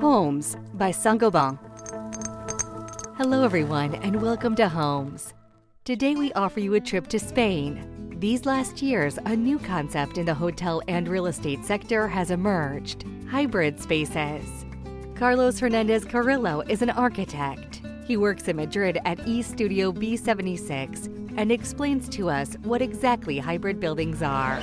Homes by Saint-Gobain. Hello, everyone, and welcome to Homes. Today, we offer you a trip to Spain. These last years, a new concept in the hotel and real estate sector has emerged hybrid spaces. Carlos Hernandez Carrillo is an architect. He works in Madrid at E Studio B76 and explains to us what exactly hybrid buildings are.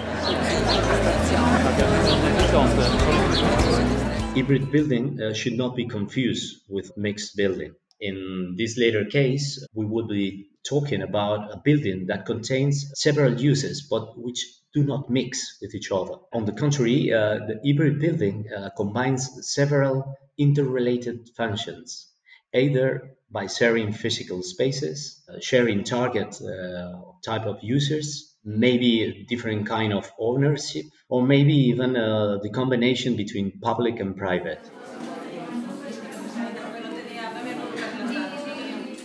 Hybrid building uh, should not be confused with mixed building. In this later case, we would be talking about a building that contains several uses but which do not mix with each other. On the contrary, uh, the hybrid building uh, combines several interrelated functions, either by sharing physical spaces, uh, sharing target uh, type of users, maybe different kind of ownership, or maybe even uh, the combination between public and private.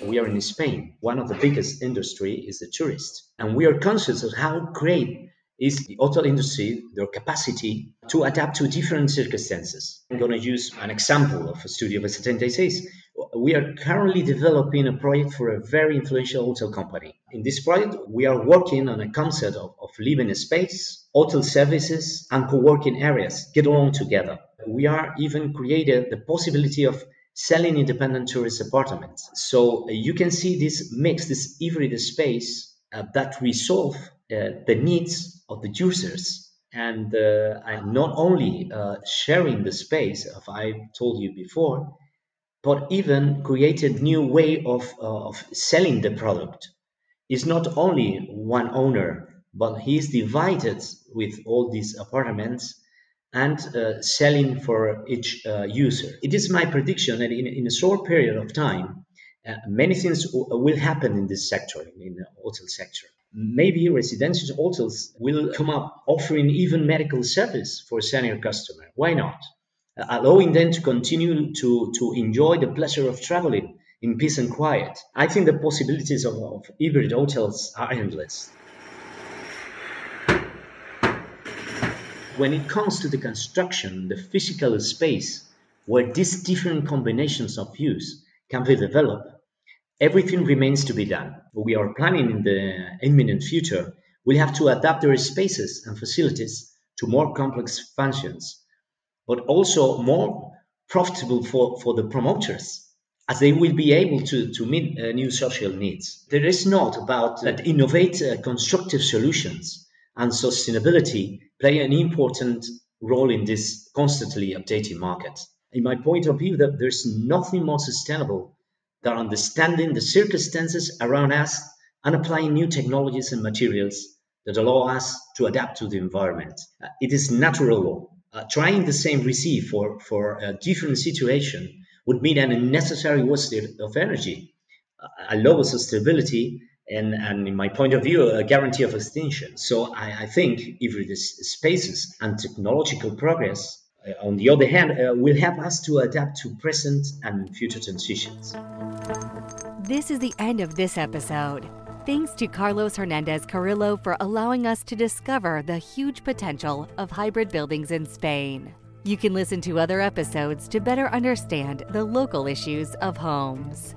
We are in Spain. One of the biggest industry is the tourist, and we are conscious of how great is the hotel industry, their capacity to adapt to different circumstances. I'm going to use an example of Estudio B76 we are currently developing a project for a very influential hotel company. In this project, we are working on a concept of, of living space, hotel services, and co-working areas get along together. We are even created the possibility of selling independent tourist apartments. So uh, you can see this mix, this hybrid space uh, that resolve uh, the needs of the users and uh, not only uh, sharing the space, as I told you before, but even created new way of, uh, of selling the product. It's not only one owner, but he's divided with all these apartments and uh, selling for each uh, user. It is my prediction that in, in a short period of time, uh, many things w- will happen in this sector, in the hotel sector. Maybe residential hotels will come up offering even medical service for senior customer. Why not? Allowing them to continue to, to enjoy the pleasure of traveling in peace and quiet. I think the possibilities of, of hybrid hotels are endless. When it comes to the construction, the physical space where these different combinations of use can be developed, everything remains to be done. We are planning in the imminent future, we'll have to adapt our spaces and facilities to more complex functions but also more profitable for, for the promoters as they will be able to, to meet uh, new social needs. There is not about that innovate uh, constructive solutions and sustainability play an important role in this constantly updating market. In my point of view, that there's nothing more sustainable than understanding the circumstances around us and applying new technologies and materials that allow us to adapt to the environment. Uh, it is natural law uh, trying the same receive for, for a different situation would mean an unnecessary waste of energy, a lower sustainability, and, and in my point of view, a guarantee of extinction. So I, I think if the spaces and technological progress, uh, on the other hand, uh, will help us to adapt to present and future transitions. This is the end of this episode. Thanks to Carlos Hernandez Carrillo for allowing us to discover the huge potential of hybrid buildings in Spain. You can listen to other episodes to better understand the local issues of homes.